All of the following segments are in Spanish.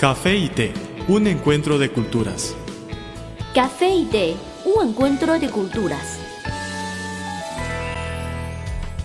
Café y té, un encuentro de culturas. Café y té, un encuentro de culturas.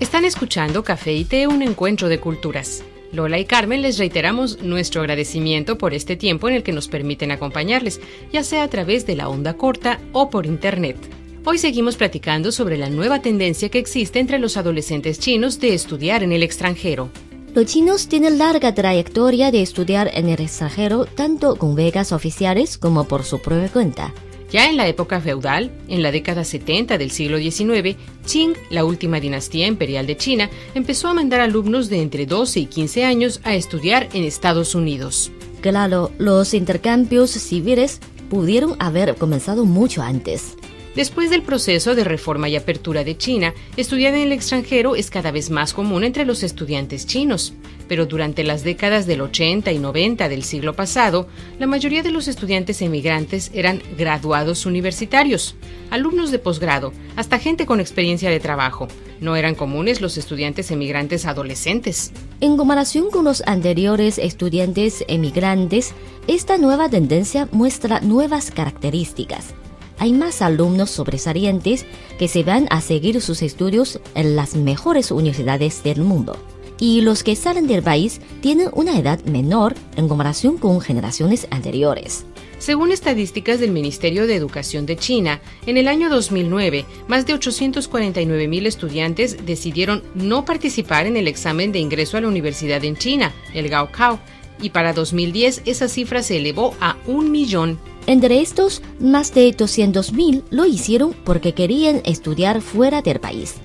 Están escuchando Café y té, un encuentro de culturas. Lola y Carmen les reiteramos nuestro agradecimiento por este tiempo en el que nos permiten acompañarles, ya sea a través de la onda corta o por internet. Hoy seguimos platicando sobre la nueva tendencia que existe entre los adolescentes chinos de estudiar en el extranjero. Los chinos tienen larga trayectoria de estudiar en el extranjero tanto con becas oficiales como por su propia cuenta. Ya en la época feudal, en la década 70 del siglo XIX, Qing, la última dinastía imperial de China, empezó a mandar alumnos de entre 12 y 15 años a estudiar en Estados Unidos. Claro, los intercambios civiles pudieron haber comenzado mucho antes. Después del proceso de reforma y apertura de China, estudiar en el extranjero es cada vez más común entre los estudiantes chinos. Pero durante las décadas del 80 y 90 del siglo pasado, la mayoría de los estudiantes emigrantes eran graduados universitarios, alumnos de posgrado, hasta gente con experiencia de trabajo. No eran comunes los estudiantes emigrantes adolescentes. En comparación con los anteriores estudiantes emigrantes, esta nueva tendencia muestra nuevas características hay más alumnos sobresalientes que se van a seguir sus estudios en las mejores universidades del mundo. Y los que salen del país tienen una edad menor en comparación con generaciones anteriores. Según estadísticas del Ministerio de Educación de China, en el año 2009, más de 849 estudiantes decidieron no participar en el examen de ingreso a la universidad en China, el Gaokao, y para 2010 esa cifra se elevó a un millón entre estos, más de 200.000 lo hicieron porque querían estudiar fuera del país.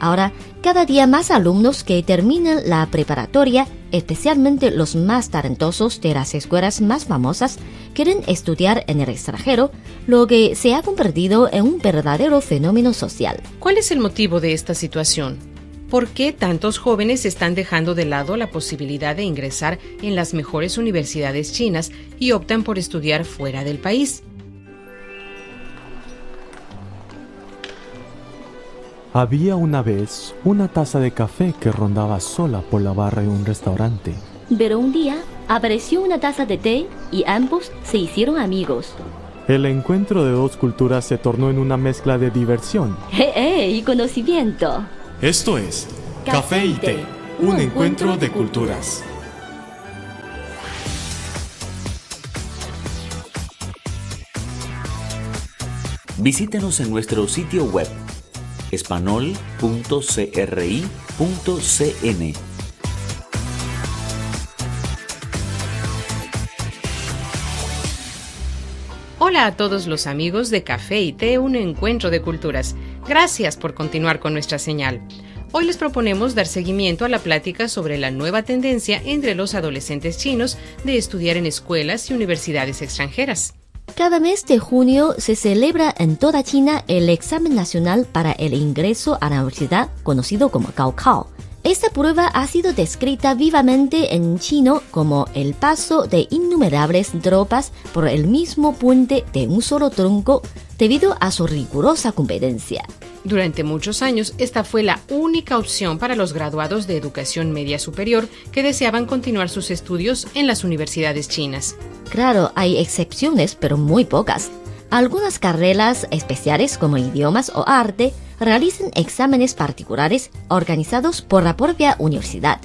Ahora, cada día más alumnos que terminan la preparatoria, especialmente los más talentosos de las escuelas más famosas, quieren estudiar en el extranjero, lo que se ha convertido en un verdadero fenómeno social. ¿Cuál es el motivo de esta situación? ¿Por qué tantos jóvenes están dejando de lado la posibilidad de ingresar en las mejores universidades chinas y optan por estudiar fuera del país? Había una vez una taza de café que rondaba sola por la barra de un restaurante. Pero un día apareció una taza de té y ambos se hicieron amigos. El encuentro de dos culturas se tornó en una mezcla de diversión. ¡Eh, eh! Y conocimiento. Esto es Café y Té, un encuentro de culturas. Visítenos en nuestro sitio web espanol.cri.cn. Hola a todos los amigos de Café y Té, un encuentro de culturas. Gracias por continuar con nuestra señal. Hoy les proponemos dar seguimiento a la plática sobre la nueva tendencia entre los adolescentes chinos de estudiar en escuelas y universidades extranjeras. Cada mes de junio se celebra en toda China el examen nacional para el ingreso a la universidad conocido como Gaokao. Esta prueba ha sido descrita vivamente en chino como el paso de innumerables tropas por el mismo puente de un solo tronco debido a su rigurosa competencia. Durante muchos años, esta fue la única opción para los graduados de educación media superior que deseaban continuar sus estudios en las universidades chinas. Claro, hay excepciones, pero muy pocas. Algunas carreras especiales como idiomas o arte realizan exámenes particulares organizados por la propia universidad.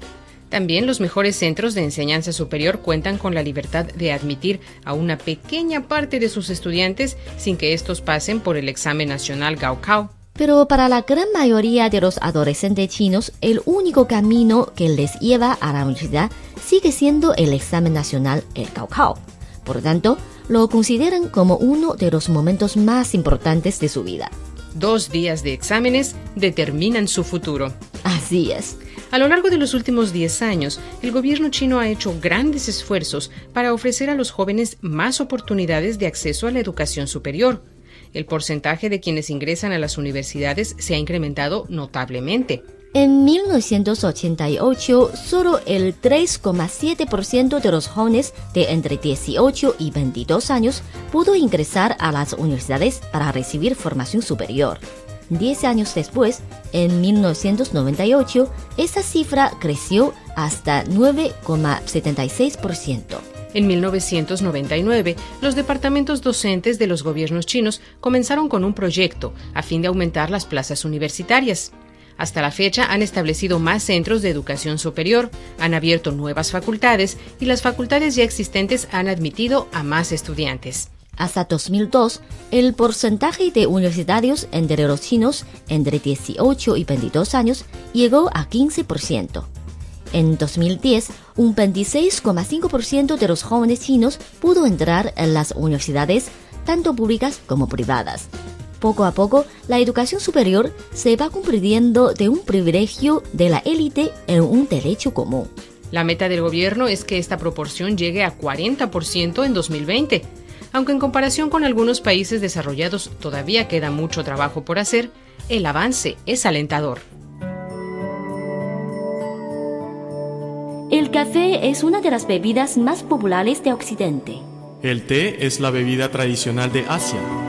También los mejores centros de enseñanza superior cuentan con la libertad de admitir a una pequeña parte de sus estudiantes sin que estos pasen por el examen nacional Gaokao. Pero para la gran mayoría de los adolescentes chinos, el único camino que les lleva a la universidad sigue siendo el examen nacional, el Gaokao. Por lo tanto, lo consideran como uno de los momentos más importantes de su vida. Dos días de exámenes determinan su futuro. Así es. A lo largo de los últimos 10 años, el gobierno chino ha hecho grandes esfuerzos para ofrecer a los jóvenes más oportunidades de acceso a la educación superior. El porcentaje de quienes ingresan a las universidades se ha incrementado notablemente. En 1988, solo el 3,7% de los jóvenes de entre 18 y 22 años pudo ingresar a las universidades para recibir formación superior. Diez años después, en 1998, esa cifra creció hasta 9,76%. En 1999, los departamentos docentes de los gobiernos chinos comenzaron con un proyecto a fin de aumentar las plazas universitarias. Hasta la fecha han establecido más centros de educación superior, han abierto nuevas facultades y las facultades ya existentes han admitido a más estudiantes. Hasta 2002, el porcentaje de universitarios entre los chinos entre 18 y 22 años llegó a 15%. En 2010, un 26,5% de los jóvenes chinos pudo entrar en las universidades, tanto públicas como privadas. Poco a poco, la educación superior se va convirtiendo de un privilegio de la élite en un derecho común. La meta del gobierno es que esta proporción llegue a 40% en 2020. Aunque en comparación con algunos países desarrollados todavía queda mucho trabajo por hacer, el avance es alentador. El café es una de las bebidas más populares de Occidente. El té es la bebida tradicional de Asia.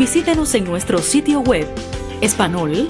Visítenos en nuestro sitio web espanol.cri.cn.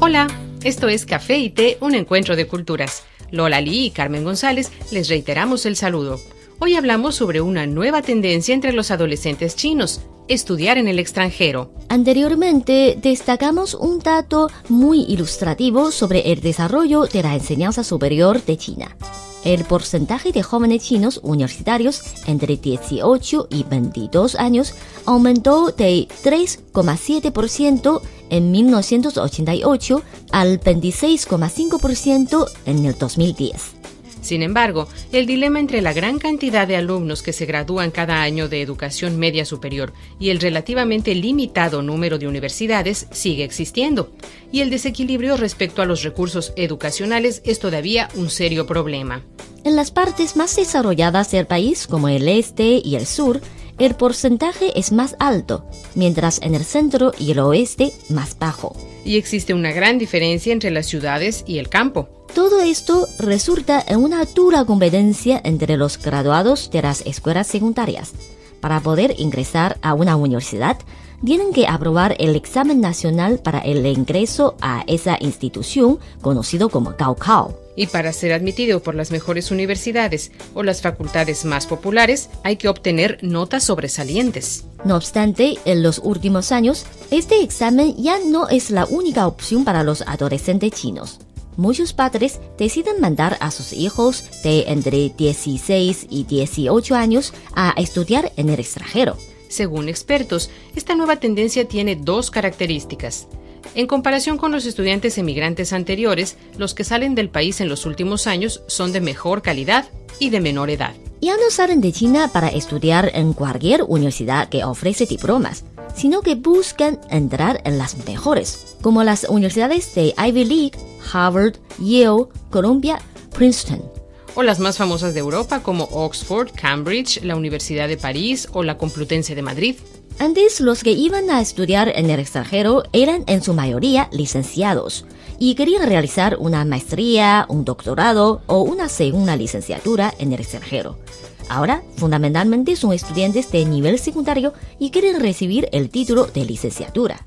Hola, esto es Café y Té, un encuentro de culturas. Lola Lee y Carmen González les reiteramos el saludo. Hoy hablamos sobre una nueva tendencia entre los adolescentes chinos, estudiar en el extranjero. Anteriormente destacamos un dato muy ilustrativo sobre el desarrollo de la enseñanza superior de China. El porcentaje de jóvenes chinos universitarios entre 18 y 22 años aumentó de 3,7% en 1988 al 26,5% en el 2010. Sin embargo, el dilema entre la gran cantidad de alumnos que se gradúan cada año de educación media superior y el relativamente limitado número de universidades sigue existiendo, y el desequilibrio respecto a los recursos educacionales es todavía un serio problema. En las partes más desarrolladas del país, como el este y el sur, el porcentaje es más alto, mientras en el centro y el oeste más bajo. Y existe una gran diferencia entre las ciudades y el campo. Todo esto resulta en una dura competencia entre los graduados de las escuelas secundarias. Para poder ingresar a una universidad, tienen que aprobar el examen nacional para el ingreso a esa institución conocido como Gaokao. Y para ser admitido por las mejores universidades o las facultades más populares, hay que obtener notas sobresalientes. No obstante, en los últimos años, este examen ya no es la única opción para los adolescentes chinos. Muchos padres deciden mandar a sus hijos de entre 16 y 18 años a estudiar en el extranjero. Según expertos, esta nueva tendencia tiene dos características. En comparación con los estudiantes emigrantes anteriores, los que salen del país en los últimos años son de mejor calidad y de menor edad. Ya no salen de China para estudiar en cualquier universidad que ofrece diplomas, sino que buscan entrar en las mejores, como las universidades de Ivy League, Harvard, Yale, Columbia, Princeton. O las más famosas de Europa como Oxford, Cambridge, la Universidad de París o la Complutense de Madrid. Antes los que iban a estudiar en el extranjero eran en su mayoría licenciados y querían realizar una maestría, un doctorado o una segunda licenciatura en el extranjero. Ahora, fundamentalmente son estudiantes de nivel secundario y quieren recibir el título de licenciatura.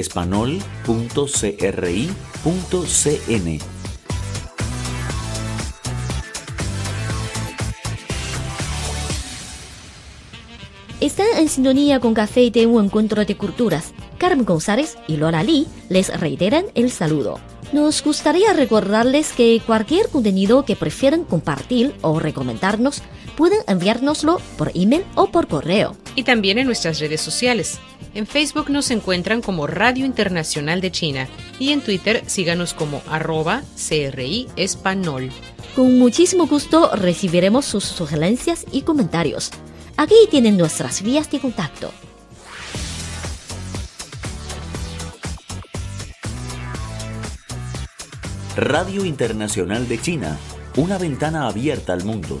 espanol.cri.cn. Están en sintonía con Café y un encuentro de culturas. Carmen González y Lola Lee les reiteran el saludo. Nos gustaría recordarles que cualquier contenido que prefieran compartir o recomendarnos pueden enviárnoslo por email o por correo. Y también en nuestras redes sociales. En Facebook nos encuentran como Radio Internacional de China y en Twitter síganos como arroba CRI Español. Con muchísimo gusto recibiremos sus sugerencias y comentarios. Aquí tienen nuestras vías de contacto. Radio Internacional de China, una ventana abierta al mundo.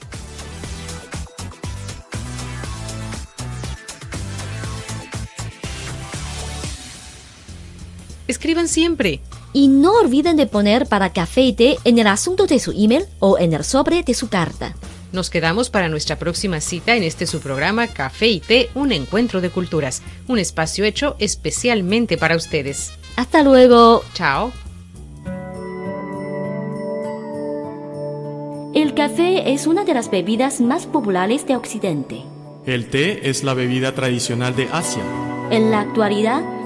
Escriban siempre. Y no olviden de poner para café y té en el asunto de su email o en el sobre de su carta. Nos quedamos para nuestra próxima cita en este su programa Café y Té, un encuentro de culturas, un espacio hecho especialmente para ustedes. Hasta luego. Chao. El café es una de las bebidas más populares de Occidente. El té es la bebida tradicional de Asia. En la actualidad,